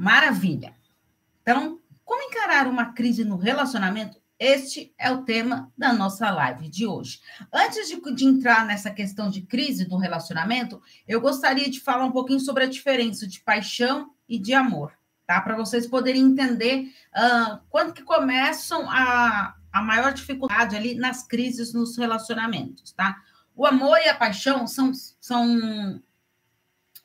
maravilha. Então, como encarar uma crise no relacionamento? Este é o tema da nossa live de hoje. Antes de, de, entrar nessa questão de crise do relacionamento, eu gostaria de falar um pouquinho sobre a diferença de paixão e de amor, tá? Para vocês poderem entender uh, quando que começam a, a maior dificuldade ali nas crises nos relacionamentos, tá? O amor e a paixão são, são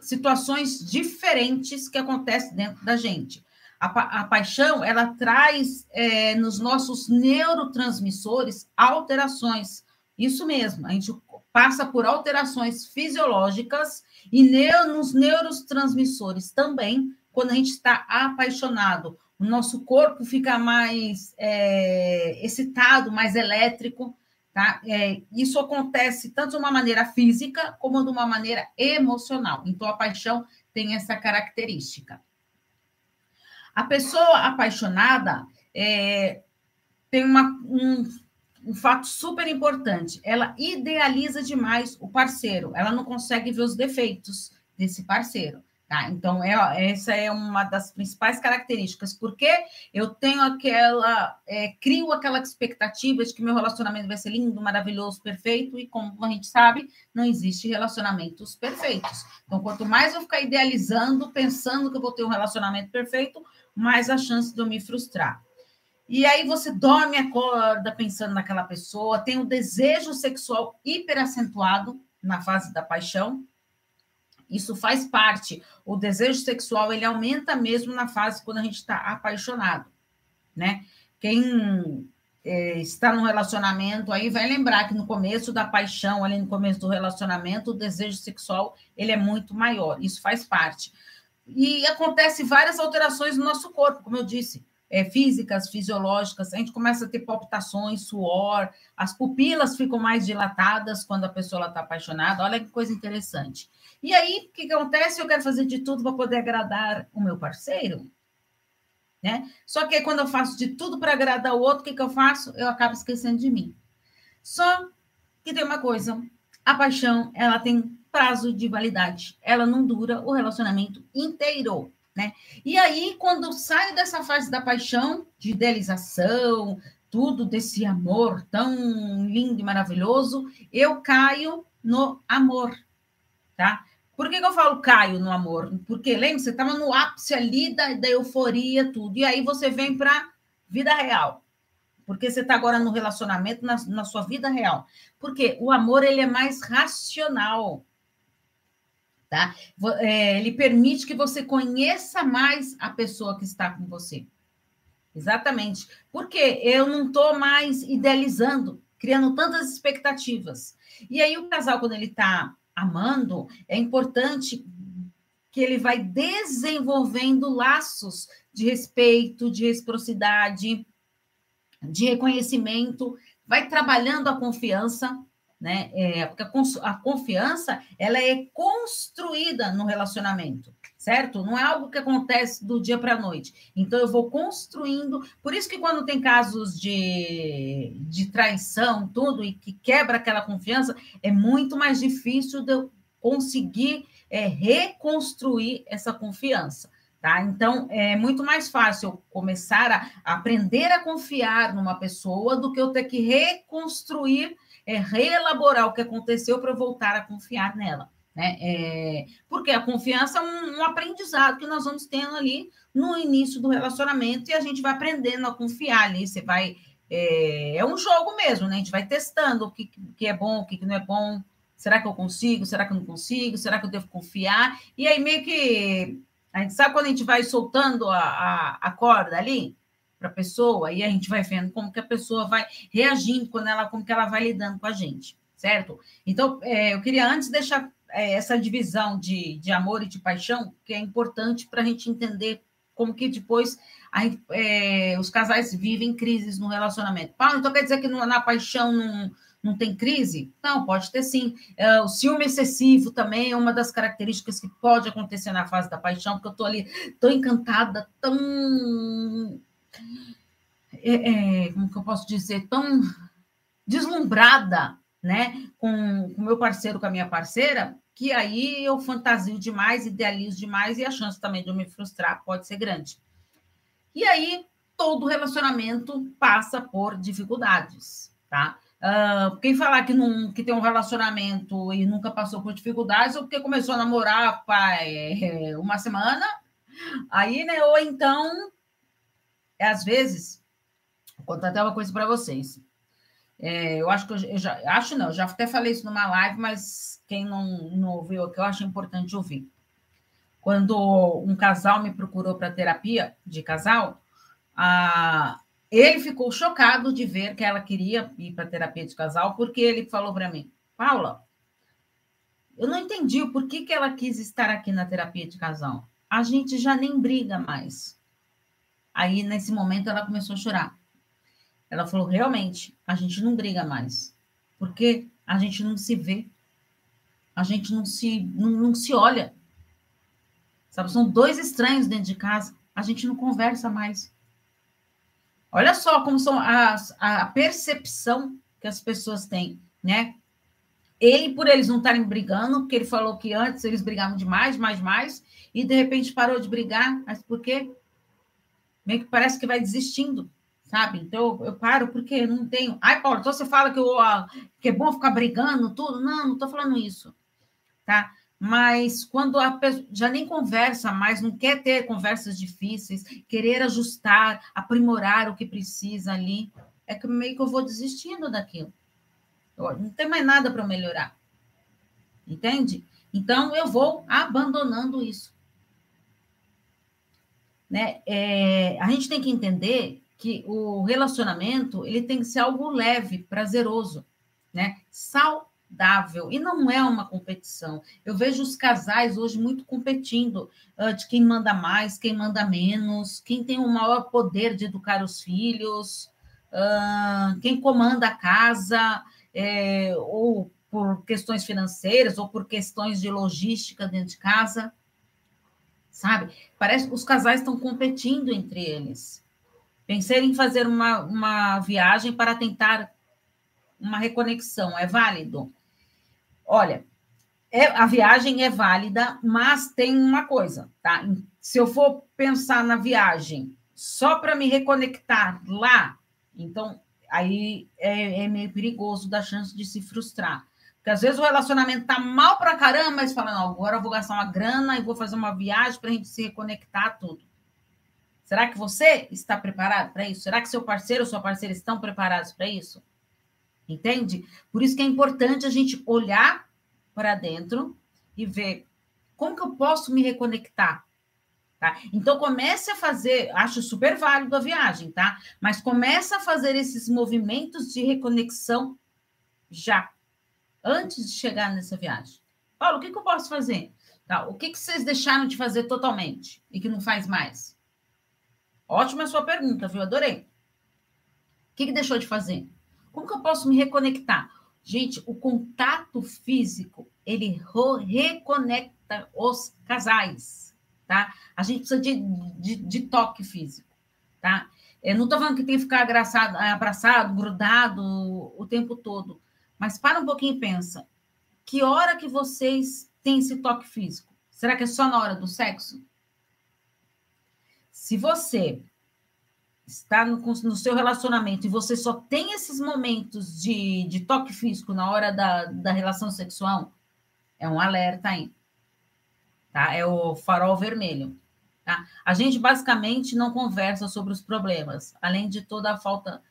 situações diferentes que acontecem dentro da gente. A, pa a paixão, ela traz é, nos nossos neurotransmissores alterações. Isso mesmo, a gente passa por alterações fisiológicas e neo, nos neurotransmissores também, quando a gente está apaixonado. O nosso corpo fica mais é, excitado, mais elétrico, Tá? É, isso acontece tanto de uma maneira física como de uma maneira emocional. Então, a paixão tem essa característica. A pessoa apaixonada é, tem uma, um, um fato super importante: ela idealiza demais o parceiro, ela não consegue ver os defeitos desse parceiro. Tá? Então, é, essa é uma das principais características, porque eu tenho aquela, é, crio aquela expectativa de que meu relacionamento vai ser lindo, maravilhoso, perfeito, e como a gente sabe, não existe relacionamentos perfeitos. Então, quanto mais eu ficar idealizando, pensando que eu vou ter um relacionamento perfeito, mais a chance de eu me frustrar. E aí você dorme, acorda pensando naquela pessoa, tem um desejo sexual hiperacentuado na fase da paixão, isso faz parte. O desejo sexual ele aumenta mesmo na fase quando a gente está apaixonado, né? Quem é, está num relacionamento aí vai lembrar que no começo da paixão, ali no começo do relacionamento, o desejo sexual ele é muito maior. Isso faz parte. E acontece várias alterações no nosso corpo, como eu disse é, físicas, fisiológicas, a gente começa a ter palpitações, suor, as pupilas ficam mais dilatadas quando a pessoa está apaixonada. Olha que coisa interessante. E aí, o que, acontece? Eu quero fazer de tudo para poder agradar o meu parceiro. Né? Só que quando eu faço de tudo para agradar o outro, o que, que eu faço? Eu acabo esquecendo de mim. Só que tem uma coisa: a paixão ela tem prazo de validade, ela não dura o relacionamento inteiro. Né? E aí, quando eu saio dessa fase da paixão, de idealização, tudo desse amor tão lindo e maravilhoso, eu caio no amor, tá? Por que, que eu falo caio no amor? Porque, lembra, você estava no ápice ali da, da euforia, tudo, e aí você vem para vida real. Porque você está agora no relacionamento, na, na sua vida real. Porque o amor, ele é mais racional tá? É, ele permite que você conheça mais a pessoa que está com você. Exatamente. Porque eu não estou mais idealizando, criando tantas expectativas. E aí, o casal, quando ele está amando, é importante que ele vai desenvolvendo laços de respeito, de reciprocidade, de reconhecimento, vai trabalhando a confiança, né? É, porque a, a confiança ela é construída no relacionamento, certo? Não é algo que acontece do dia para a noite. Então eu vou construindo. Por isso que quando tem casos de, de traição, tudo e que quebra aquela confiança, é muito mais difícil de eu conseguir é, reconstruir essa confiança. Tá? Então, é muito mais fácil começar a aprender a confiar numa pessoa do que eu ter que reconstruir é reelaborar o que aconteceu para voltar a confiar nela. Né? É, porque a confiança é um, um, aprendizado que nós vamos tendo ali no início do relacionamento e a gente vai aprendendo a confiar ali. Você vai. É, é um jogo mesmo, né? A gente vai testando o que, que é bom, o que, que não é bom. Será que eu consigo? Será que eu não consigo? Será que eu devo confiar? E aí, meio que. A gente sabe quando a gente vai soltando a, a, a corda ali? para a pessoa e a gente vai vendo como que a pessoa vai reagindo quando ela como que ela vai lidando com a gente, certo? Então, é, eu queria antes deixar é, essa divisão de, de amor e de paixão, que é importante para a gente entender como que depois a, é, os casais vivem crises no relacionamento. Paulo, então quer dizer que na paixão não, não tem crise? Não, pode ter sim. É, o ciúme excessivo também é uma das características que pode acontecer na fase da paixão, porque eu estou ali tão encantada, tão é, é, como que eu posso dizer, tão deslumbrada, né, com o meu parceiro, com a minha parceira, que aí eu fantasio demais, idealizo demais e a chance também de eu me frustrar pode ser grande. E aí todo relacionamento passa por dificuldades, tá? Uh, quem falar que, não, que tem um relacionamento e nunca passou por dificuldades, ou porque começou a namorar pai, uma semana, aí, né? Ou então, às vezes, vou contar até uma coisa para vocês. É, eu acho que eu, já acho não, já até falei isso numa live, mas quem não, não ouviu aqui, eu acho importante ouvir. Quando um casal me procurou para terapia de casal, a, ele ficou chocado de ver que ela queria ir para terapia de casal, porque ele falou para mim, Paula, eu não entendi o porquê que ela quis estar aqui na terapia de casal. A gente já nem briga mais. Aí, nesse momento, ela começou a chorar. Ela falou: realmente, a gente não briga mais, porque a gente não se vê, a gente não se, não, não se olha. Sabe, são dois estranhos dentro de casa, a gente não conversa mais. Olha só como são as, a percepção que as pessoas têm, né? Ele, por eles não estarem brigando, porque ele falou que antes eles brigavam demais, mais, mais, e de repente parou de brigar, mas por quê? Meio que parece que vai desistindo, sabe? Então eu, eu paro porque não tenho. Ai, Paulo, então você fala que, eu, que é bom ficar brigando, tudo? Não, não estou falando isso, tá? mas quando a pessoa já nem conversa mais, não quer ter conversas difíceis, querer ajustar, aprimorar o que precisa ali, é que meio que eu vou desistindo daquilo. Eu, não tem mais nada para melhorar. Entende? Então eu vou abandonando isso. Né? É, a gente tem que entender que o relacionamento ele tem que ser algo leve, prazeroso, né? Saudável e não é uma competição. Eu vejo os casais hoje muito competindo uh, de quem manda mais, quem manda menos, quem tem o maior poder de educar os filhos, uh, quem comanda a casa, é, ou por questões financeiras, ou por questões de logística dentro de casa. Sabe? Parece que os casais estão competindo entre eles. Pensei em fazer uma, uma viagem para tentar uma reconexão, é válido? Olha, é, a viagem é válida, mas tem uma coisa, tá? Se eu for pensar na viagem só para me reconectar lá, então aí é, é, meio perigoso da chance de se frustrar. Porque às vezes o relacionamento tá mal para caramba, mas fala, não, agora eu vou gastar uma grana e vou fazer uma viagem para a gente se reconectar tudo. Será que você está preparado para isso? Será que seu parceiro ou sua parceira estão preparados para isso? Entende? Por isso que é importante a gente olhar para dentro e ver como que eu posso me reconectar. Tá? Então comece a fazer, acho super válido a viagem, tá? Mas comece a fazer esses movimentos de reconexão já, antes de chegar nessa viagem. Paulo, o que, que eu posso fazer? Tá, o que, que vocês deixaram de fazer totalmente e que não faz mais? Ótima a sua pergunta, viu? Adorei. O que, que deixou de fazer? Como que eu posso me reconectar? Gente, o contato físico, ele reconecta os casais, tá? A gente precisa de, de, de toque físico, tá? Eu não estou falando que tem que ficar abraçado, abraçado, grudado o tempo todo, mas para um pouquinho e pensa, que hora que vocês têm esse toque físico? Será que é só na hora do sexo? Se você está no, no, seu relacionamento e você só tem esses momentos de, de toque físico na hora da, da relação sexual, é um alerta aí. Tá? É o farol vermelho. Tá? A gente basicamente não conversa sobre os problemas, além de toda a falta,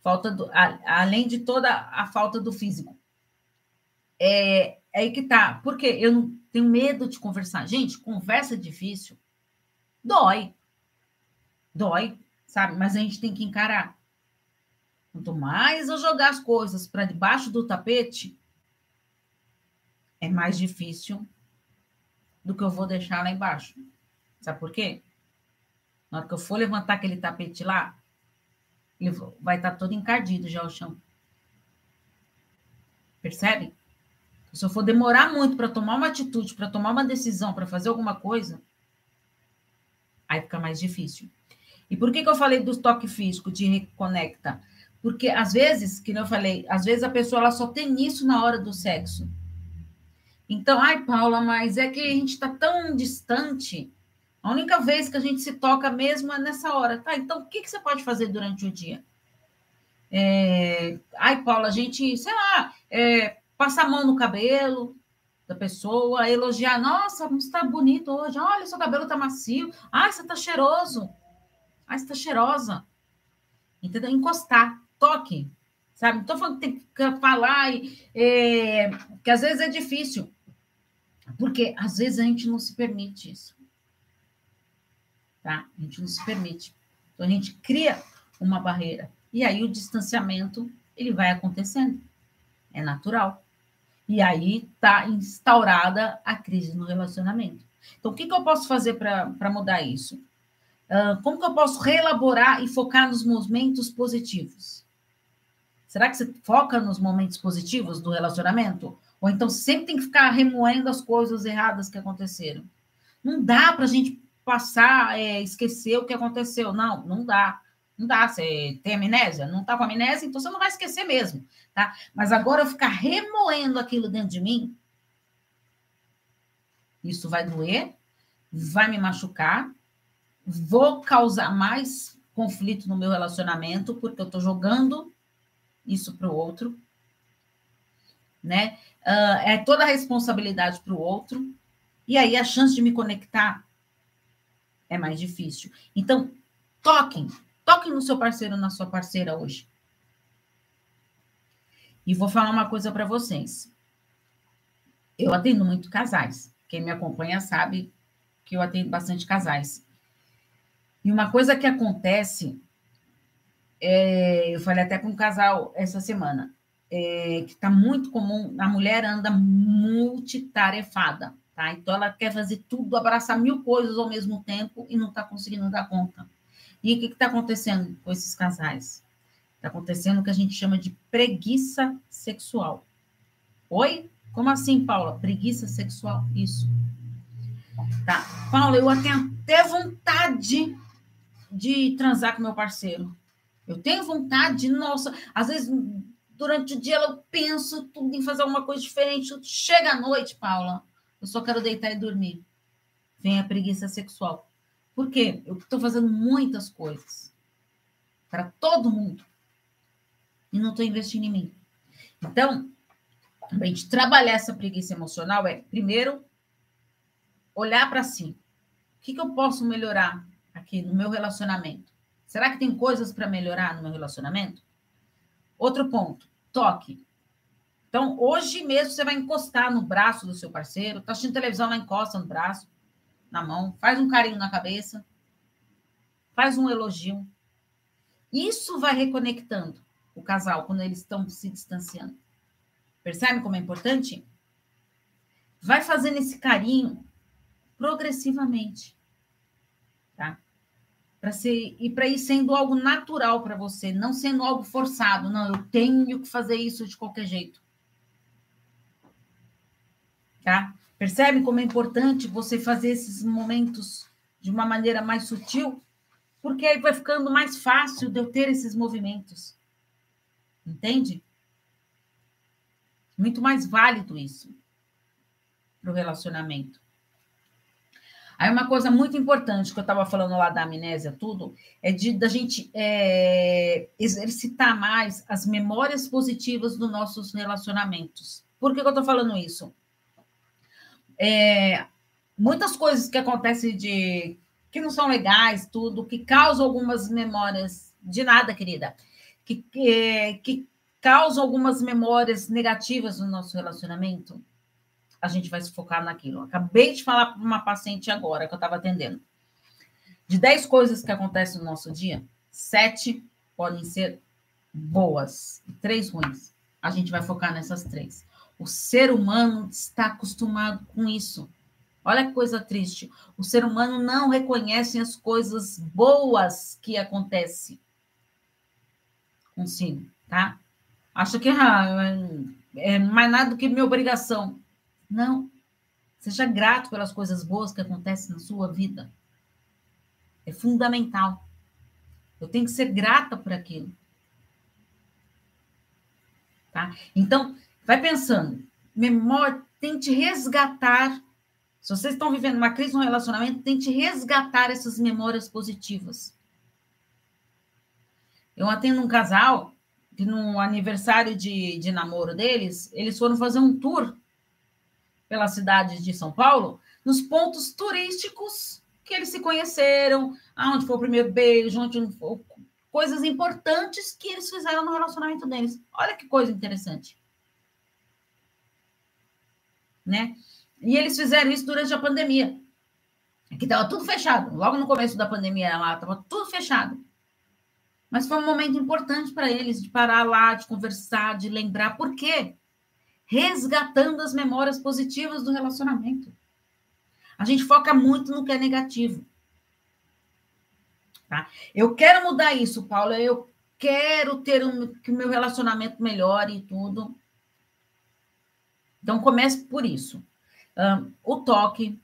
falta do, a, além de toda a falta do físico. É, é aí que tá. Porque eu não tenho medo de conversar. Gente, conversa difícil dói. Dói sabe? Mas a gente tem que encarar. Quanto mais eu jogar as coisas para debaixo do tapete, é mais difícil do que eu vou deixar lá embaixo. Sabe por quê? Na hora que eu for levantar aquele tapete lá, ele vai estar todo encardido já o chão. Percebe? Se eu for demorar muito para tomar uma atitude, para tomar uma decisão, para fazer alguma coisa, aí fica mais difícil. E por que, que eu falei do toque físico, de reconecta? Porque às vezes, que eu falei, às vezes a pessoa ela só tem isso na hora do sexo. Então, ai, Paula, mas é que a gente está tão distante. A única vez que a gente se toca mesmo é nessa hora. Tá, então o que, que você pode fazer durante o dia? É... Ai, Paula, a gente, sei lá, é... passar a mão no cabelo da pessoa, elogiar. Nossa, você está bonito hoje. Olha, seu cabelo está macio. Ai, você está cheiroso. Você está cheirosa. Entendeu? Encostar, toque. Sabe? Não estou falando que tem que falar, é... que às vezes é difícil. Porque às vezes a gente não se permite isso tá? A gente não se permite. Então a gente cria uma barreira e aí o distanciamento ele vai acontecendo, é natural. E aí está instaurada a crise no relacionamento. Então o que, que eu posso fazer para mudar isso? Uh, como que eu posso reelaborar e focar nos momentos positivos? Será que você foca nos momentos positivos do relacionamento? Ou então sempre tem que ficar remoendo as coisas erradas que aconteceram? Não dá para a gente passar, é, esquecer o que aconteceu. Não, não dá. Não dá. Você tem amnésia? Não está com amnésia, então você não vai esquecer mesmo, tá? Mas agora eu ficar remoendo aquilo dentro de mim, isso vai doer, vai me machucar, vou causar mais conflito no meu relacionamento, porque eu estou jogando isso para o outro, né? Uh, é toda a responsabilidade para o outro, e aí a chance de me conectar é mais difícil. Então, toquem, toquem no seu parceiro, na sua parceira hoje. E vou falar uma coisa para vocês. Eu atendo muito casais. Quem me acompanha sabe que eu atendo bastante casais. E uma coisa que acontece, é, eu falei até com um casal essa semana, é, que está muito comum, a mulher anda multitarefada. Tá? Então, ela quer fazer tudo, abraçar mil coisas ao mesmo tempo e não está conseguindo dar conta. E o que está acontecendo com esses casais? Está acontecendo o que a gente chama de preguiça sexual. Oi? Como assim, Paula? Preguiça sexual? Isso. Tá. Paula, eu tenho até vontade de transar com meu parceiro. Eu tenho vontade, nossa, às vezes durante o dia eu penso tudo em fazer alguma coisa diferente. Chega à noite, Paula, eu só quero deitar e dormir. Vem a preguiça sexual. Por quê? Eu estou fazendo muitas coisas para todo mundo e não estou investindo em mim. Então, a gente trabalhar essa preguiça emocional é, primeiro, olhar para si. O que, que eu posso melhorar aqui no meu relacionamento? Será que tem coisas para melhorar no meu relacionamento? Outro ponto, toque. Então, hoje mesmo você vai encostar no braço do seu parceiro, tá assistindo televisão, lá encosta no braço, na mão, faz um carinho na cabeça, faz um elogio. Isso vai reconectando o casal quando eles estão se distanciando. Percebe como é importante? Vai fazendo esse carinho progressivamente? Para ser e para ir sendo algo natural para você, não sendo algo forçado. Não, eu tenho que fazer isso de qualquer jeito tá? Percebe como é importante você fazer esses momentos de uma maneira mais sutil? Porque aí vai ficando mais fácil de eu ter esses movimentos. Entende? Muito mais válido isso para o relacionamento. Aí uma coisa muito importante que eu estava falando lá da amnésia, tudo, é de da gente é, exercitar mais as memórias positivas dos nossos relacionamentos. Por que, que eu estou falando isso? é, muitas coisas que acontecem de que não são legais, tudo, que causam algumas memórias de nada, querida, que, que, que causam algumas memórias negativas no nosso relacionamento, a gente vai se focar naquilo. Acabei de falar para uma paciente agora que eu estava atendendo. De 10 coisas que acontecem no nosso dia, sete podem ser boas e três ruins. A gente vai focar nessas três. O ser humano está acostumado com isso. Olha que coisa triste. O ser humano não reconhece as coisas boas que acontecem consigo, tá? Acha que ah, é mais nada do que minha obrigação. Não. Seja grato pelas coisas boas que acontecem na sua vida. É fundamental. Eu tenho que ser grata por aquilo. Tá? Então, Vai pensando, memória, tente resgatar. Se vocês estão vivendo uma crise no relacionamento, tente resgatar essas memórias positivas. Eu atendo um casal que no aniversário de, de namoro deles, eles foram fazer um tour pela cidade de São Paulo, nos pontos turísticos que eles se conheceram, aonde foi o primeiro beijo, onde foi, coisas importantes que eles fizeram no relacionamento deles. Olha que coisa interessante. Né? E eles fizeram isso durante a pandemia. Que estava tudo fechado. Logo no começo da pandemia lá, estava tudo fechado. Mas foi um momento importante para eles de parar lá, de conversar, de lembrar. Por quê? Resgatando as memórias positivas do relacionamento. A gente foca muito no que é negativo. Tá? Eu quero mudar isso, Paulo. Eu quero ter um, que o meu relacionamento melhore e tudo. Então, comece por isso. Um, o toque,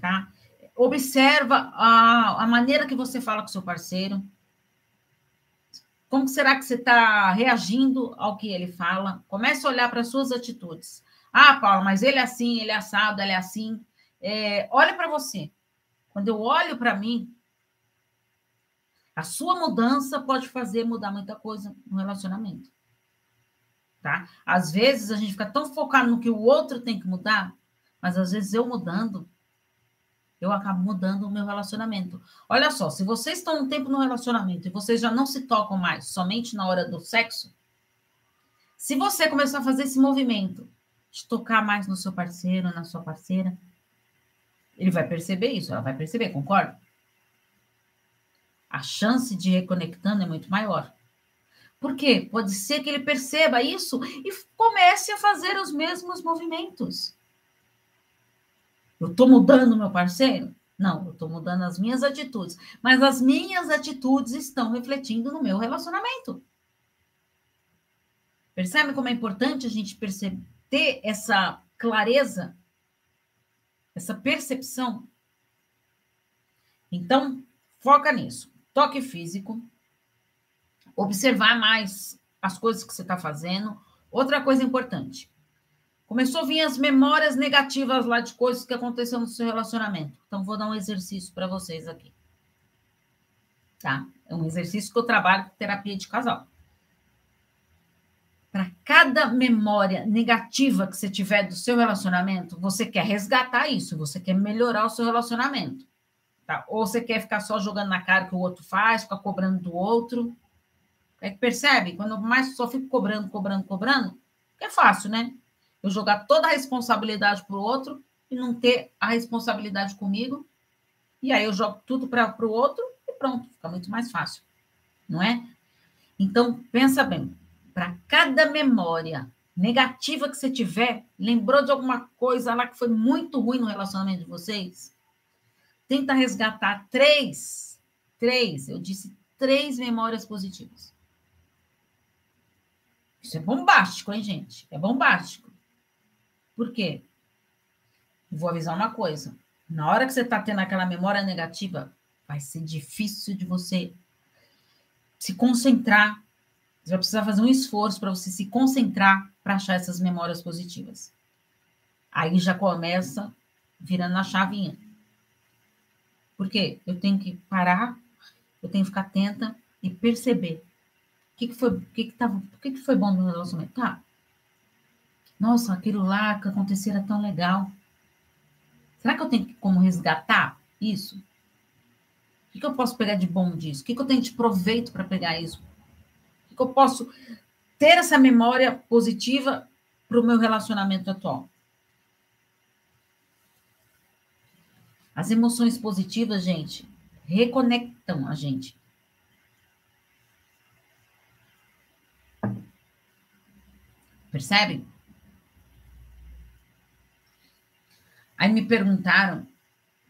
tá? Observa a, a maneira que você fala com seu parceiro. Como será que você está reagindo ao que ele fala? Comece a olhar para as suas atitudes. Ah, Paula, mas ele é assim, ele é assado, ele é assim. É, olha para você. Quando eu olho para mim, a sua mudança pode fazer mudar muita coisa no relacionamento. Tá? Às vezes a gente fica tão focado no que o outro tem que mudar, mas às vezes eu mudando, eu acabo mudando o meu relacionamento. Olha só, se vocês estão um tempo no relacionamento e vocês já não se tocam mais somente na hora do sexo, se você começar a fazer esse movimento de tocar mais no seu parceiro, na sua parceira, ele vai perceber isso, ela vai perceber, concorda? A chance de reconectando é muito maior. Por quê? Pode ser que ele perceba isso e comece a fazer os mesmos movimentos. Eu estou mudando meu parceiro? Não, eu estou mudando as minhas atitudes. Mas as minhas atitudes estão refletindo no meu relacionamento. Percebe como é importante a gente ter essa clareza, essa percepção? Então, foca nisso. Toque físico, observar mais as coisas que você está fazendo. Outra coisa importante, Começou a vir as memórias negativas lá de coisas que aconteceram no seu relacionamento. Então, vou dar um exercício para vocês aqui. Tá? É um exercício que eu trabalho com terapia de casal. Para cada memória negativa que você tiver do seu relacionamento, você quer resgatar isso, você quer melhorar o seu relacionamento. Tá? Ou você quer ficar só jogando na cara que o outro faz, ficar cobrando do outro. É que percebe? Quando mais só fico cobrando, cobrando, cobrando, é fácil, né? Eu jogar toda a responsabilidade para o outro e não ter a responsabilidade comigo. E aí eu jogo tudo para o outro e pronto, fica muito mais fácil, não é? Então, pensa bem, para cada memória negativa que você tiver, lembrou de alguma coisa lá que foi muito ruim no relacionamento de vocês? Tenta resgatar três, três, eu disse três memórias positivas. Isso é bombástico, hein, gente? É bombástico. Por quê? Vou avisar uma coisa. Na hora que você está tendo aquela memória negativa, vai ser difícil de você se concentrar. Você vai precisar fazer um esforço para você se concentrar para achar essas memórias positivas. Aí já começa virando a chavinha. Por quê? Eu tenho que parar, eu tenho que ficar atenta e perceber o que, que foi, o que, que, tava, o que, que foi bom no relacionamento. Tá, nossa, aquilo lá que aconteceu era tão legal. Será que eu tenho como resgatar isso? O que, eu posso pegar de bom disso? O que, que eu tenho de proveito para pegar isso? O que, que eu posso ter essa memória positiva para o meu relacionamento atual? As emoções positivas, gente, reconectam a gente. Percebem? Aí me perguntaram,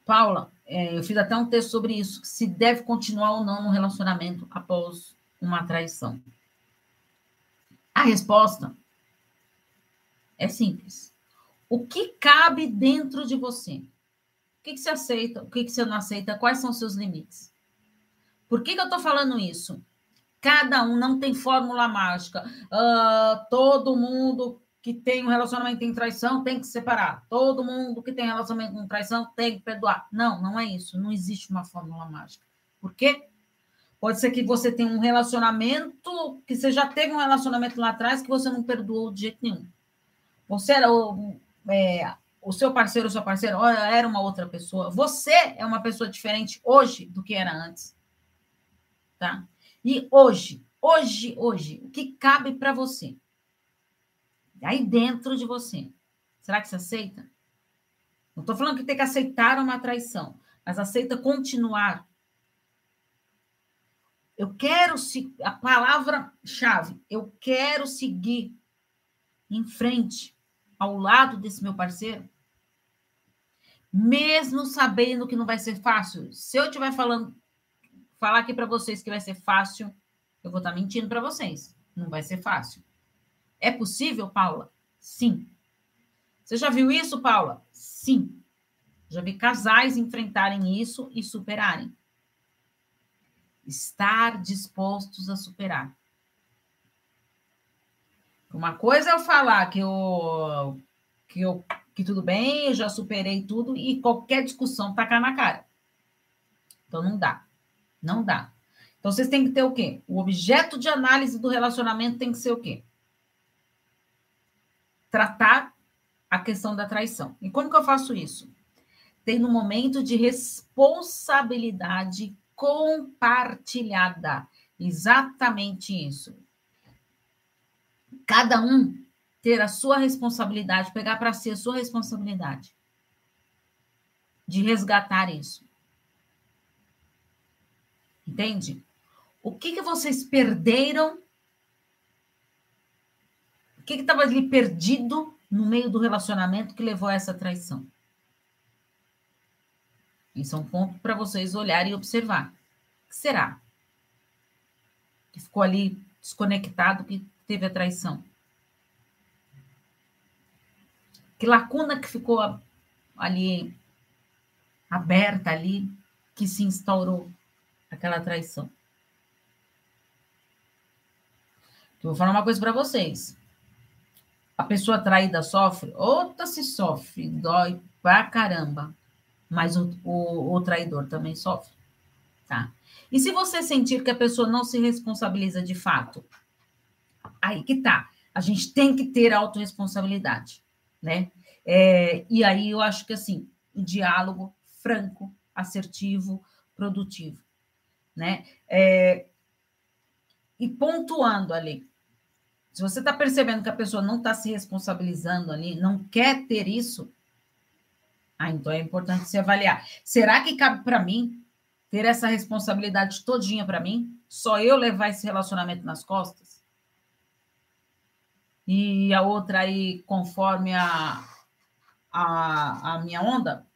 Paula, é, eu fiz até um texto sobre isso, se deve continuar ou não no relacionamento após uma traição. A resposta é simples. O que cabe dentro de você? O que, que você aceita? O que, que você não aceita? Quais são os seus limites? Por que, que eu estou falando isso? Cada um não tem fórmula mágica. Uh, todo mundo que tem um relacionamento em traição tem que separar. Todo mundo que tem relacionamento com traição tem que perdoar. Não, não é isso. Não existe uma fórmula mágica. Por quê? Pode ser que você tenha um relacionamento, que você já teve um relacionamento lá atrás que você não perdoou de jeito nenhum. Você era o, é, o seu parceiro, o seu parceiro era uma outra pessoa. Você é uma pessoa diferente hoje do que era antes. Tá? E hoje, hoje, hoje, o que cabe para você? Aí dentro de você. Será que você aceita? Não estou falando que tem que aceitar uma traição, mas aceita continuar. Eu quero se a palavra-chave, eu quero seguir em frente ao lado desse meu parceiro, mesmo sabendo que não vai ser fácil. Se eu estiver falando falar aqui para vocês que vai ser fácil, eu vou estar tá mentindo para vocês. Não vai ser fácil. É possível, Paula? Sim. Você já viu isso, Paula? Sim. Já vi casais enfrentarem isso e superarem. Estar dispostos a superar. Uma coisa é eu falar que eu, que eu que tudo bem, eu já superei tudo e qualquer discussão tacar na cara. Então não dá. Não dá. Então vocês têm que ter o quê? O objeto de análise do relacionamento tem que ser o quê? Tratar a questão da traição. E como que eu faço isso? Tem um momento de responsabilidade compartilhada. Exatamente isso. Cada um ter a sua responsabilidade, pegar para si a sua responsabilidade de resgatar isso. Entende? O que, que vocês perderam que estava ali perdido no meio do relacionamento que levou a essa traição? Isso é um ponto para vocês olharem e observar. O que será? Que ficou ali desconectado, que teve a traição? Que lacuna que ficou ali aberta ali, que se instaurou aquela traição? Eu vou falar uma coisa para vocês a pessoa traída sofre, outra se sofre, dói pra caramba. Mas o, o, o traidor também sofre, tá? E se você sentir que a pessoa não se responsabiliza de fato, aí que tá. A gente tem que ter autorresponsabilidade, né? É, e aí eu acho que assim, um diálogo franco, assertivo, produtivo, né? É, e pontuando ali, se você está percebendo que a pessoa não está se responsabilizando ali, não quer ter isso, ah, então é importante se avaliar. Será que cabe para mim ter essa responsabilidade todinha para mim? Só eu levar esse relacionamento nas costas? E a outra aí conforme a, a, a minha onda?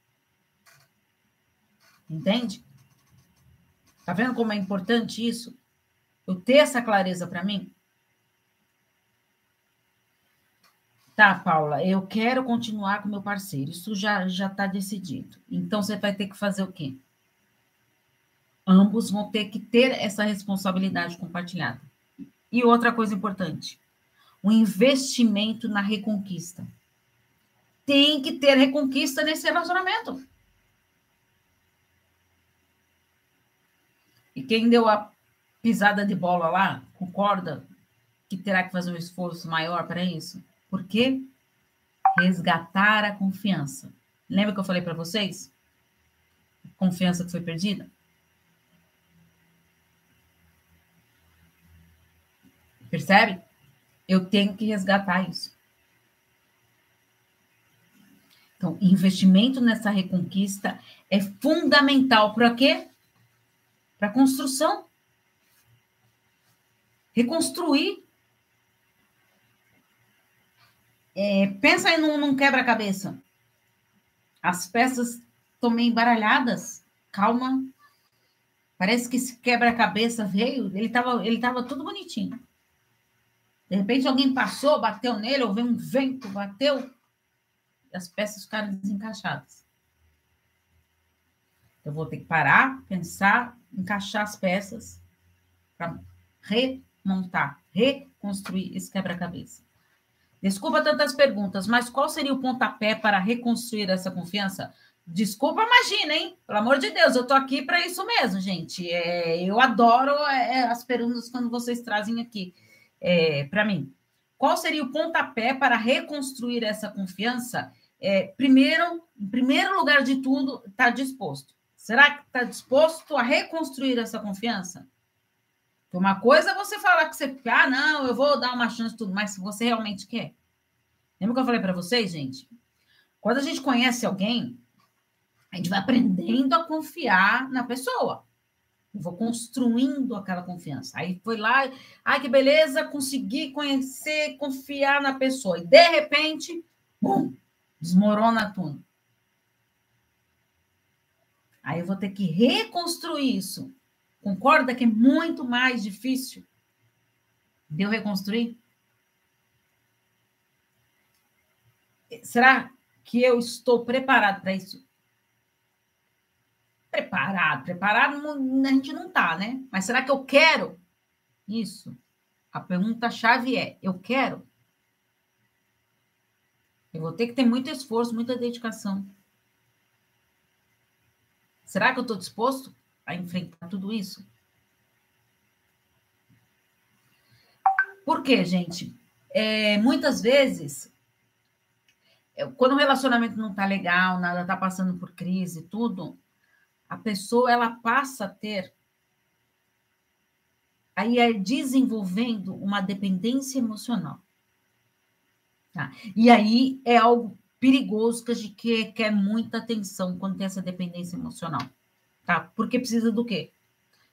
Entende? Tá vendo como é importante isso? Eu ter essa clareza para mim? Tá, Paula, eu quero continuar com meu parceiro. Isso já já está decidido. Então você vai ter que fazer o quê? Ambos vão ter que ter essa responsabilidade compartilhada. E outra coisa importante, o investimento na reconquista. Tem que ter reconquista nesse relacionamento. E quem deu a pisada de bola lá, concorda que terá que fazer um esforço maior para isso? Por quê? Resgatar a confiança. Lembra que eu falei para vocês? A confiança que foi perdida? Percebe? Eu tenho que resgatar isso. Então, investimento nessa reconquista é fundamental para quê? Para construção. Reconstruir É, pensa aí num, num quebra-cabeça. As peças estão meio embaralhadas. Calma. Parece que esse quebra-cabeça veio, ele estava ele tava tudo bonitinho. De repente alguém passou, bateu nele, ou veio um vento, bateu, e as peças ficaram desencaixadas. Eu vou ter que parar, pensar, encaixar as peças para remontar, reconstruir esse quebra-cabeça. Desculpa tantas perguntas, mas qual seria o pontapé para reconstruir essa confiança? Desculpa, imagina, hein? Pelo amor de Deus, eu tô aqui para isso mesmo, gente. É, eu adoro é, as perguntas quando vocês trazem aqui é, para mim. Qual seria o pontapé para reconstruir essa confiança? É, primeiro, em primeiro lugar de tudo, está disposto. Será que está disposto a reconstruir essa confiança? Uma coisa é você falar que você, ah, não, eu vou dar uma chance tudo, mas se você realmente quer. Lembra que eu falei para vocês, gente? Quando a gente conhece alguém, a gente vai aprendendo a confiar na pessoa. Eu vou construindo aquela confiança. Aí foi lá, ai que beleza, consegui conhecer, confiar na pessoa. E de repente, bum, desmorona tudo. Aí eu vou ter que reconstruir isso. Concorda que é muito mais difícil de eu reconstruir? Será que eu estou preparado para isso? Preparado, preparado, a gente não está, né? Mas será que eu quero isso? A pergunta-chave é: eu quero? Eu vou ter que ter muito esforço, muita dedicação. Será que eu estou disposto a enfrentar tudo isso? Por quê, gente? É, muitas vezes, é, quando o relacionamento não está legal, nada está passando por crise, tudo, a pessoa ela passa a ter aí é desenvolvendo uma dependência emocional. Tá? E aí é algo perigoso que a gente quer, quer muita atenção quando tem essa dependência emocional. Tá? Porque precisa do quê?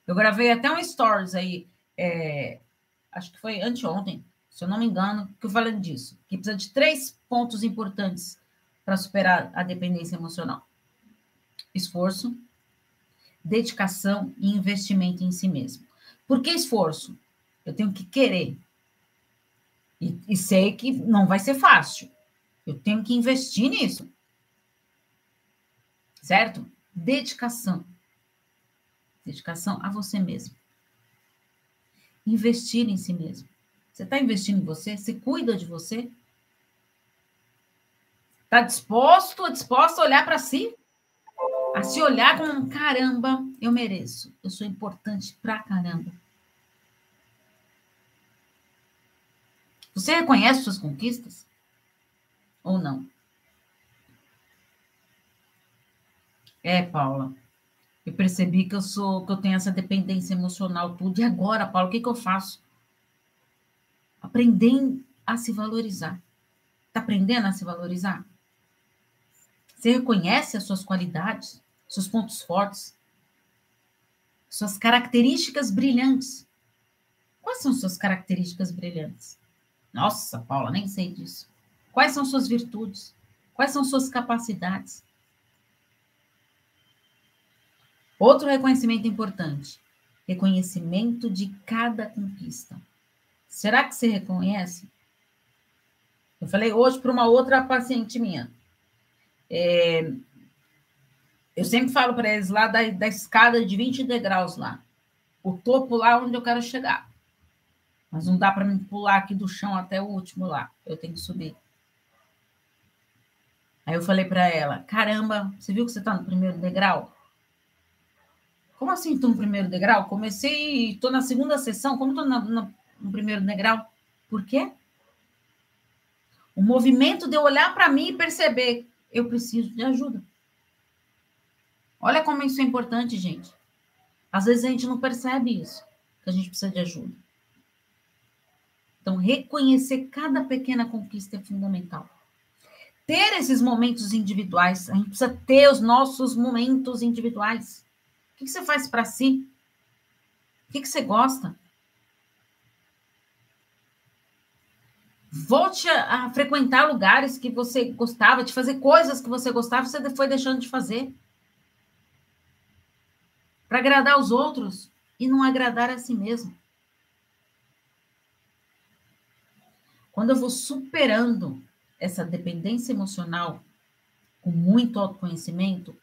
Eu gravei até um stories aí, é, acho que foi anteontem, se eu não me engano, que eu falei disso, que precisa de três pontos importantes para superar a dependência emocional: esforço, dedicação e investimento em si mesmo. Por que esforço? Eu tenho que querer. E, e sei que não vai ser fácil. Eu tenho que investir nisso. Certo? Dedicação. Dedicação a você mesmo. Investir em si mesmo. Você está investindo em você? Você cuida de você? Está disposto, disposto a olhar para si? a se olhar como caramba, eu mereço, eu sou importante pra caramba. Você reconhece suas conquistas? Ou não? É, Paula. Eu percebi que eu sou, que eu tenho essa dependência emocional tudo. E agora, Paula, o que, que eu faço? Aprender a se valorizar. Está aprendendo a se valorizar? Você reconhece as suas qualidades, seus pontos fortes, suas características brilhantes. Quais são suas características brilhantes? Nossa, Paula, nem sei disso. Quais são suas virtudes? Quais são suas capacidades? Outro reconhecimento importante: reconhecimento de cada conquista. Será que você reconhece? Eu falei hoje para uma outra paciente minha. É, eu sempre falo para eles lá da, da escada de 20 degraus lá. O topo lá onde eu quero chegar. Mas não dá para me pular aqui do chão até o último lá. Eu tenho que subir. Aí eu falei para ela: caramba, você viu que você está no primeiro degrau? Como assim estou no primeiro degrau? Comecei, estou na segunda sessão, como estou no, primeiro degrau? Por quê? O movimento de eu olhar para mim e perceber eu preciso de ajuda. Olha como isso é importante, gente. Às vezes a gente não percebe isso, que a gente precisa de ajuda. Então, reconhecer cada pequena conquista é fundamental. Ter esses momentos individuais, a gente precisa ter os nossos momentos individuais. O que você faz para si? O que você gosta? Volte a, a, frequentar lugares que você gostava, de fazer coisas que você gostava, você foi deixando de fazer. Para agradar os outros e não agradar a si mesmo. Quando eu vou superando essa dependência emocional com muito autoconhecimento,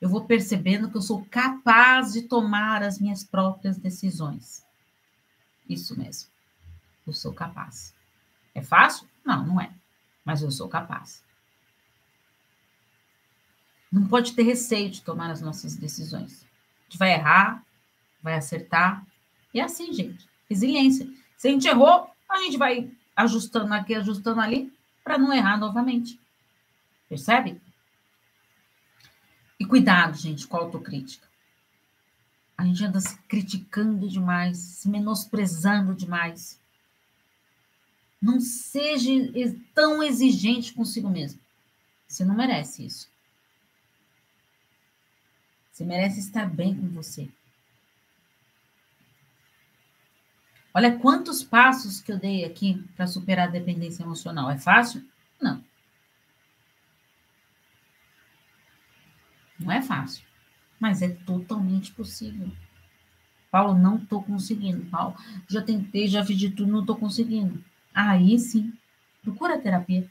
eu vou percebendo que eu sou capaz de tomar as minhas próprias decisões. Isso mesmo. Eu sou capaz. É fácil? Não, não é. Mas eu sou capaz. Não pode ter receio de tomar as nossas decisões. A gente vai errar, vai acertar. E é assim, gente. Resiliência. Se a gente errou, a gente vai ajustando aqui, ajustando ali, para não errar novamente. Percebe? Cuidado, gente, com a autocrítica. A gente anda se criticando demais, se menosprezando demais. Não seja tão exigente consigo mesmo. Você não merece isso. Você merece estar bem com você. Olha quantos passos que eu dei aqui para superar a dependência emocional. É fácil? Não. Não é fácil, mas é totalmente possível. Paulo, não estou conseguindo. Paulo, já tentei, já fiz de tudo, não estou conseguindo. Aí sim, procura terapia.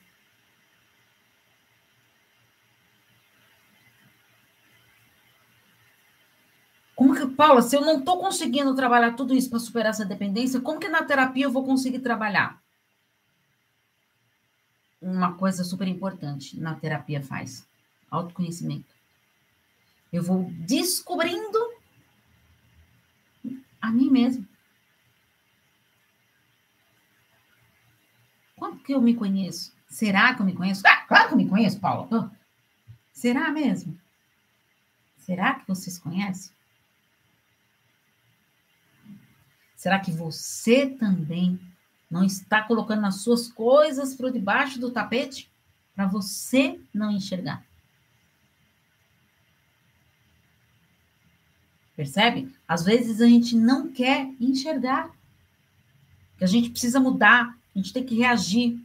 Como que, Paula, se eu não estou conseguindo trabalhar tudo isso para superar essa dependência, como que na terapia eu vou conseguir trabalhar? Uma coisa super importante na terapia faz: autoconhecimento. Eu vou descobrindo a mim mesmo. Quanto que eu me conheço? Será que eu me conheço? Ah, claro que eu me conheço, Paula. Será mesmo? Será que vocês conhecem? Será que você também não está colocando as suas coisas por debaixo do tapete para você não enxergar? Percebe? Às vezes a gente não quer enxergar. Que a gente precisa mudar, a gente tem que reagir.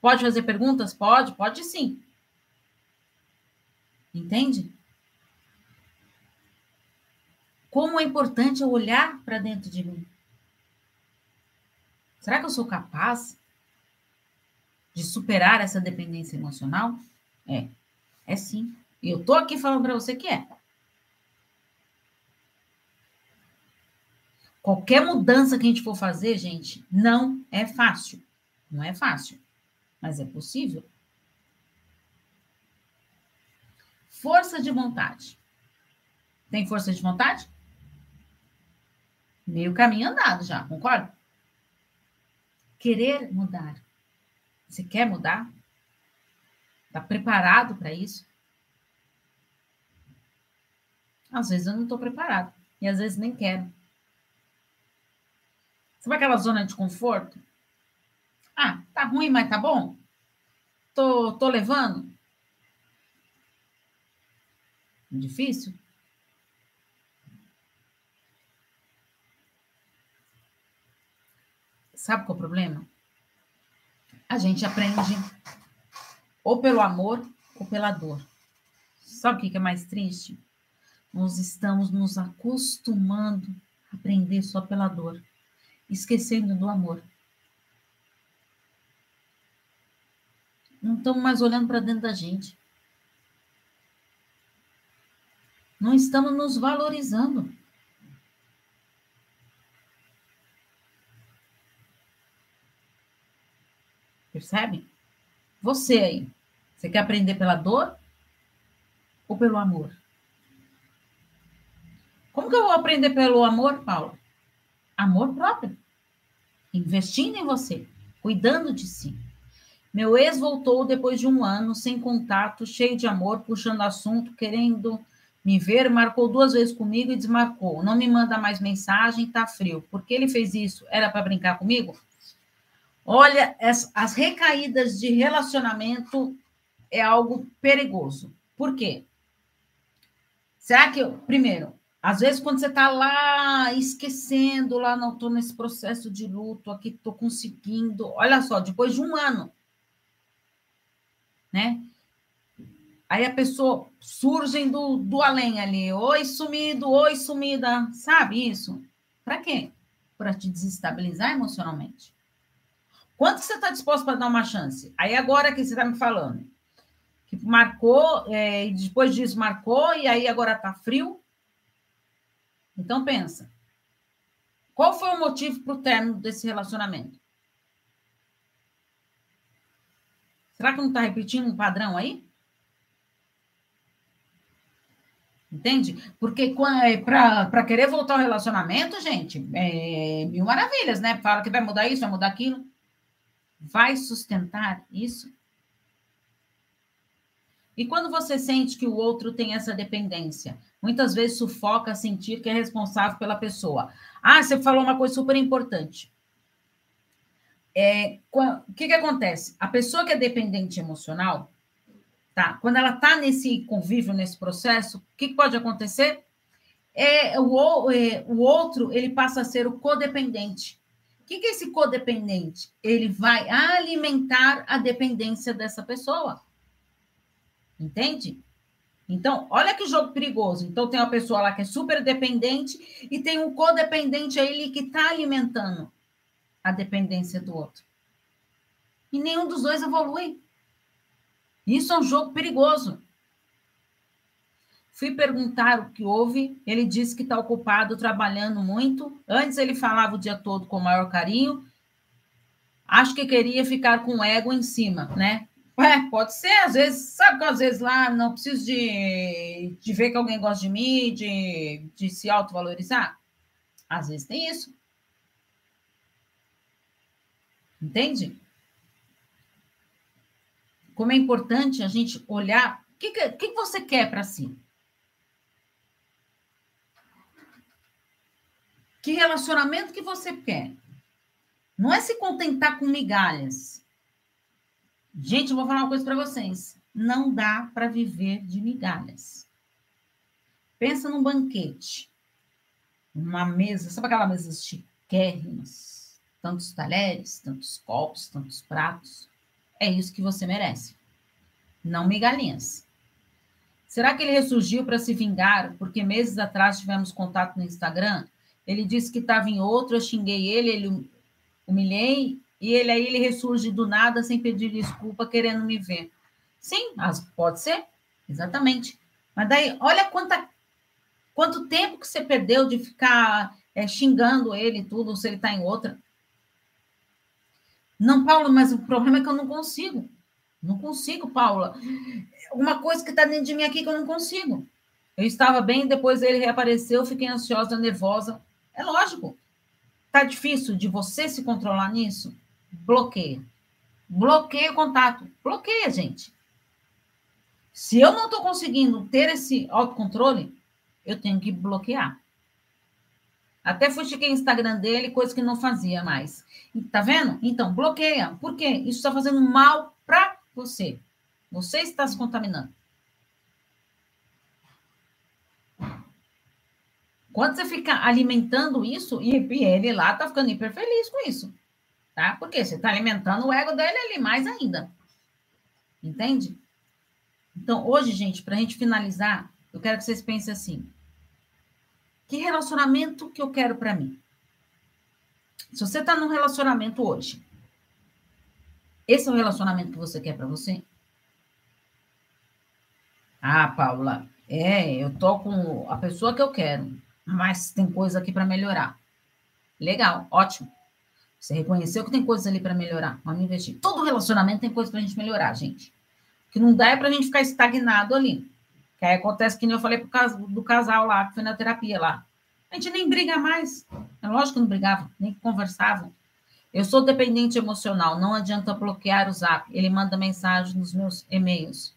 Pode fazer perguntas? Pode, pode sim. Entende? Como é importante eu olhar para dentro de mim. Será que eu sou capaz de superar essa dependência emocional? É, é sim. E eu tô aqui falando para você que é. Qualquer mudança que a gente for fazer, gente, não é fácil. Não é fácil, mas é possível. Força de vontade. Tem força de vontade? Meio caminho andado já, concorda? Querer mudar. Você quer mudar? Está preparado para isso? Às vezes eu não estou preparado. E às vezes nem quero. Sabe aquela zona de conforto? Ah, tá ruim, mas tá bom? Tô, tô levando? Difícil? Sabe qual é o problema? A gente aprende ou pelo amor ou pela dor. Sabe o que é mais triste? Nós estamos nos acostumando a aprender só pela dor esquecendo do amor. Não estamos mais olhando para dentro da gente. Não estamos nos valorizando. Percebe? Você aí, você quer aprender pela dor ou pelo amor? Como que eu vou aprender pelo amor, Paulo? Amor próprio investindo em você, cuidando de si. Meu ex voltou depois de um ano, sem contato, cheio de amor, puxando assunto, querendo me ver, marcou duas vezes comigo e desmarcou. Não me manda mais mensagem, tá frio. Por que ele fez isso? Era para brincar comigo? Olha, as recaídas de relacionamento é algo perigoso. Por quê? Será que, primeiro, às vezes, quando você está lá esquecendo, lá não estou nesse processo de luto, aqui estou conseguindo. Olha só, depois de um ano, né? Aí a pessoa surge do, do além ali, oi sumido, oi sumida, sabe isso? Para quê? Para te desestabilizar emocionalmente. Quanto você está disposto para dar uma chance? Aí agora que você está me falando, que marcou, é, e depois disso marcou, e aí agora está frio, então pensa. Qual foi o motivo para o término desse relacionamento? Será que não está repetindo um padrão aí? Entende? Porque é, para querer voltar ao relacionamento, gente, é mil maravilhas, né? Fala que vai mudar isso, vai mudar aquilo. Vai sustentar isso? E quando você sente que o outro tem essa dependência? Muitas vezes sufoca sentir que é responsável pela pessoa. Ah, você falou uma coisa super importante. É, o que, que acontece? A pessoa que é dependente emocional, Tá? Quando ela está nesse convívio, nesse processo, o que, que pode acontecer? É, o, é, o outro ele passa a ser o codependente. O que, que é esse codependente? Ele vai alimentar a dependência dessa pessoa. Entende? Então, olha que jogo perigoso. Então, tem uma pessoa lá que é super dependente e tem um codependente aí que está alimentando a dependência do outro. E nenhum dos dois evolui. Isso é um jogo perigoso. Fui perguntar o que houve. Ele disse que está ocupado, trabalhando muito. Antes ele falava o dia todo com o maior carinho. Acho que queria ficar com o ego em cima, né? Ué, pode ser, às vezes, sabe que às vezes lá não preciso de, de ver que alguém gosta de mim, de, de se autovalorizar. Às vezes tem isso. Entende? como é importante a gente olhar o que, que, que você quer para si. Que relacionamento que você quer? Não é se contentar com migalhas. Gente, eu vou falar uma coisa para vocês. Não dá para viver de migalhas. Pensa num banquete. Uma mesa, sabe aquela mesa chiquérrimas? Tantos talheres, tantos copos, tantos pratos é isso que você merece. Não migalhinhas. Será que ele ressurgiu para se vingar porque meses atrás tivemos contato no Instagram? Ele disse que estava em outro, eu xinguei ele, ele humilhei, e ele aí ele ressurge do nada sem pedir desculpa, querendo me ver. Sim, pode ser, exatamente. Mas daí, olha quanta, quanto tempo que você perdeu de ficar é, xingando ele e tudo, se ele está em outra. Não, Paula, mas o problema é que eu não consigo. Não consigo, Paula. Uma coisa que está dentro de mim aqui que eu não consigo. Eu estava bem, depois ele reapareceu, fiquei ansiosa, nervosa. É lógico. Tá difícil de você se controlar nisso? Bloqueia. Bloqueia o contato. Bloqueia, gente. Se eu não estou conseguindo ter esse autocontrole, eu tenho que bloquear. Até fui chequei o Instagram dele, coisa que não fazia mais. Tá vendo? Então, bloqueia. Por quê? Isso está fazendo mal para você. Você está se contaminando. Quando você fica alimentando isso, e ele lá tá ficando hiper feliz com isso. Tá? Porque você está alimentando o ego dele ali mais ainda. Entende? Então, hoje, gente, para a gente finalizar, eu quero que vocês pensem assim: que relacionamento que eu quero para mim? Se você está num relacionamento hoje, esse é o relacionamento que você quer para você? Ah, Paula, é, eu tô com a pessoa que eu quero, mas tem coisa aqui para melhorar. Legal, ótimo. Você reconheceu que tem coisas ali para melhorar. Vamos investir. Todo relacionamento tem coisa para a gente melhorar, gente. Que não dá é para a gente ficar estagnado ali. Que aí acontece que nem eu falei pro do casal lá, que foi na terapia lá. A gente nem briga mais. É lógico que não brigava, nem conversavam. Eu sou dependente emocional, não adianta bloquear o zap. Ele manda mensagem nos meus e-mails.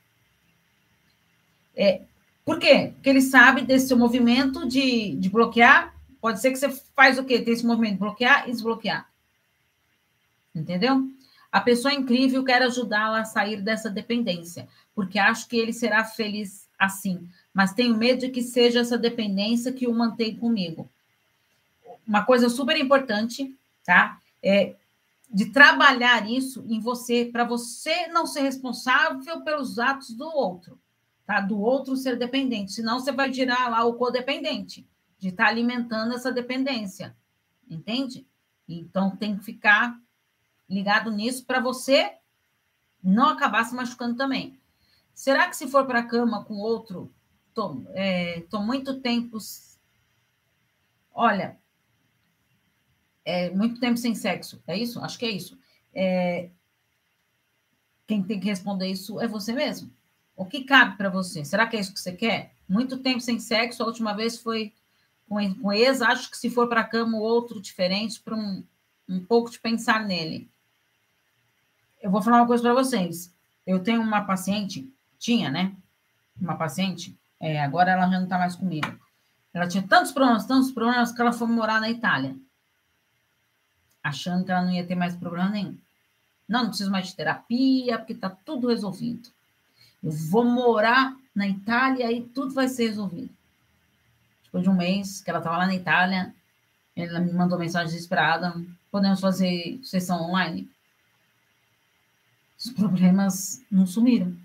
É, por quê? Porque ele sabe desse movimento de, de bloquear. Pode ser que você faz o quê? Tem esse movimento, bloquear e desbloquear. Entendeu? A pessoa incrível, quero ajudá-la a sair dessa dependência, porque acho que ele será feliz assim, mas tenho medo de que seja essa dependência que o mantém comigo. Uma coisa super importante, tá? É de trabalhar isso em você, para você não ser responsável pelos atos do outro, tá? Do outro ser dependente, senão você vai tirar lá o codependente, de estar tá alimentando essa dependência, entende? Então tem que ficar ligado nisso para você não acabar se machucando também. Será que se for para a cama com outro, tô, é, tô muito tempo. Olha, é, muito tempo sem sexo, é isso? Acho que é isso. É, quem tem que responder isso é você mesmo. O que cabe para você? Será que é isso que você quer? Muito tempo sem sexo, a última vez foi com, com ex, acho que se for para cama, outro diferente, para um, um pouco de pensar nele. Eu vou falar uma coisa para vocês. Eu tenho uma paciente, tinha, né? Uma paciente, é, agora ela já não está mais comigo. Ela tinha tantos problemas, tantos problemas, que ela foi morar na Itália. Achando que ela não ia ter mais problema nenhum. Não, não preciso mais de terapia, porque está tudo resolvido. Eu vou morar na Itália e tudo vai ser resolvido. Depois de um mês que ela estava lá na Itália, ela me mandou mensagem desesperada: podemos fazer sessão online? Os problemas não sumiram.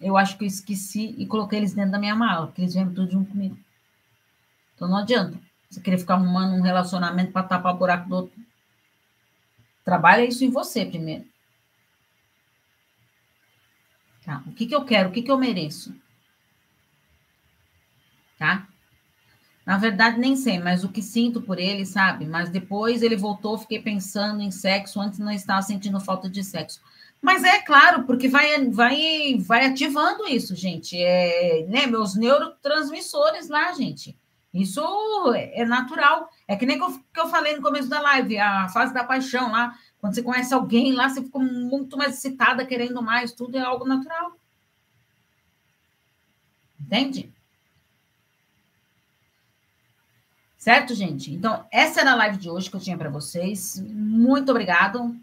Eu acho que eu esqueci e coloquei eles dentro da minha mala, porque eles vêm tudo junto comigo. Então não adianta você querer ficar arrumando um relacionamento para tapar o buraco do outro. Trabalha isso em você primeiro. Tá? O que, que eu quero? O que, que eu mereço? Tá? Na verdade, nem sei, mas o que sinto por ele, sabe? Mas depois ele voltou, fiquei pensando em sexo, antes não estava sentindo falta de sexo. Mas é claro, porque vai, vai, vai ativando isso, gente. É, né, meus neurotransmissores lá, gente. Isso é natural. É que nem que eu, que eu falei no começo da live, a fase da paixão lá. Quando você conhece alguém lá, você fica muito mais excitada, querendo mais, tudo é algo natural. Entende? Certo, gente? Então, essa era a live de hoje que eu tinha para vocês. Muito obrigado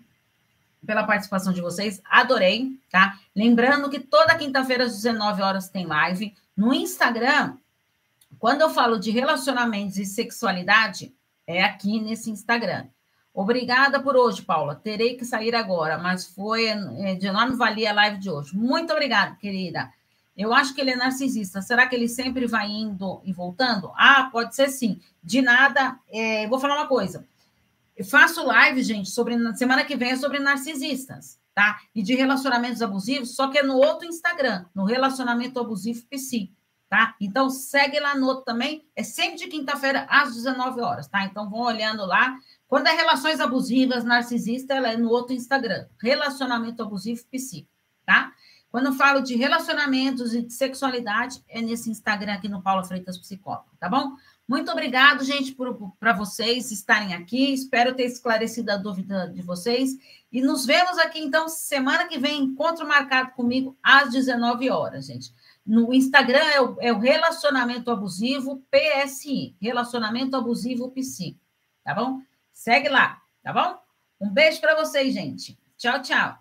pela participação de vocês. Adorei, tá? Lembrando que toda quinta-feira às 19 horas tem live no Instagram. Quando eu falo de relacionamentos e sexualidade, é aqui nesse Instagram. Obrigada por hoje, Paula. Terei que sair agora, mas foi é, de não valia a live de hoje. Muito obrigada, querida. Eu acho que ele é narcisista. Será que ele sempre vai indo e voltando? Ah, pode ser sim. De nada. É, vou falar uma coisa. Eu faço live, gente, sobre semana que vem é sobre narcisistas, tá? E de relacionamentos abusivos, só que é no outro Instagram, no relacionamento abusivo PC, tá? Então segue lá no outro também. É sempre de quinta-feira às 19 horas, tá? Então vão olhando lá. Quando é relações abusivas, narcisista, ela é no outro Instagram, Relacionamento Abusivo Psi, tá? Quando eu falo de relacionamentos e de sexualidade, é nesse Instagram aqui no Paula Freitas Psicóloga, tá bom? Muito obrigado, gente, para vocês estarem aqui. Espero ter esclarecido a dúvida de vocês. E nos vemos aqui, então, semana que vem, encontro marcado comigo às 19 horas, gente. No Instagram é o, é o Relacionamento Abusivo PSI, Relacionamento Abusivo PSI, tá bom? Segue lá, tá bom? Um beijo para vocês, gente. Tchau, tchau.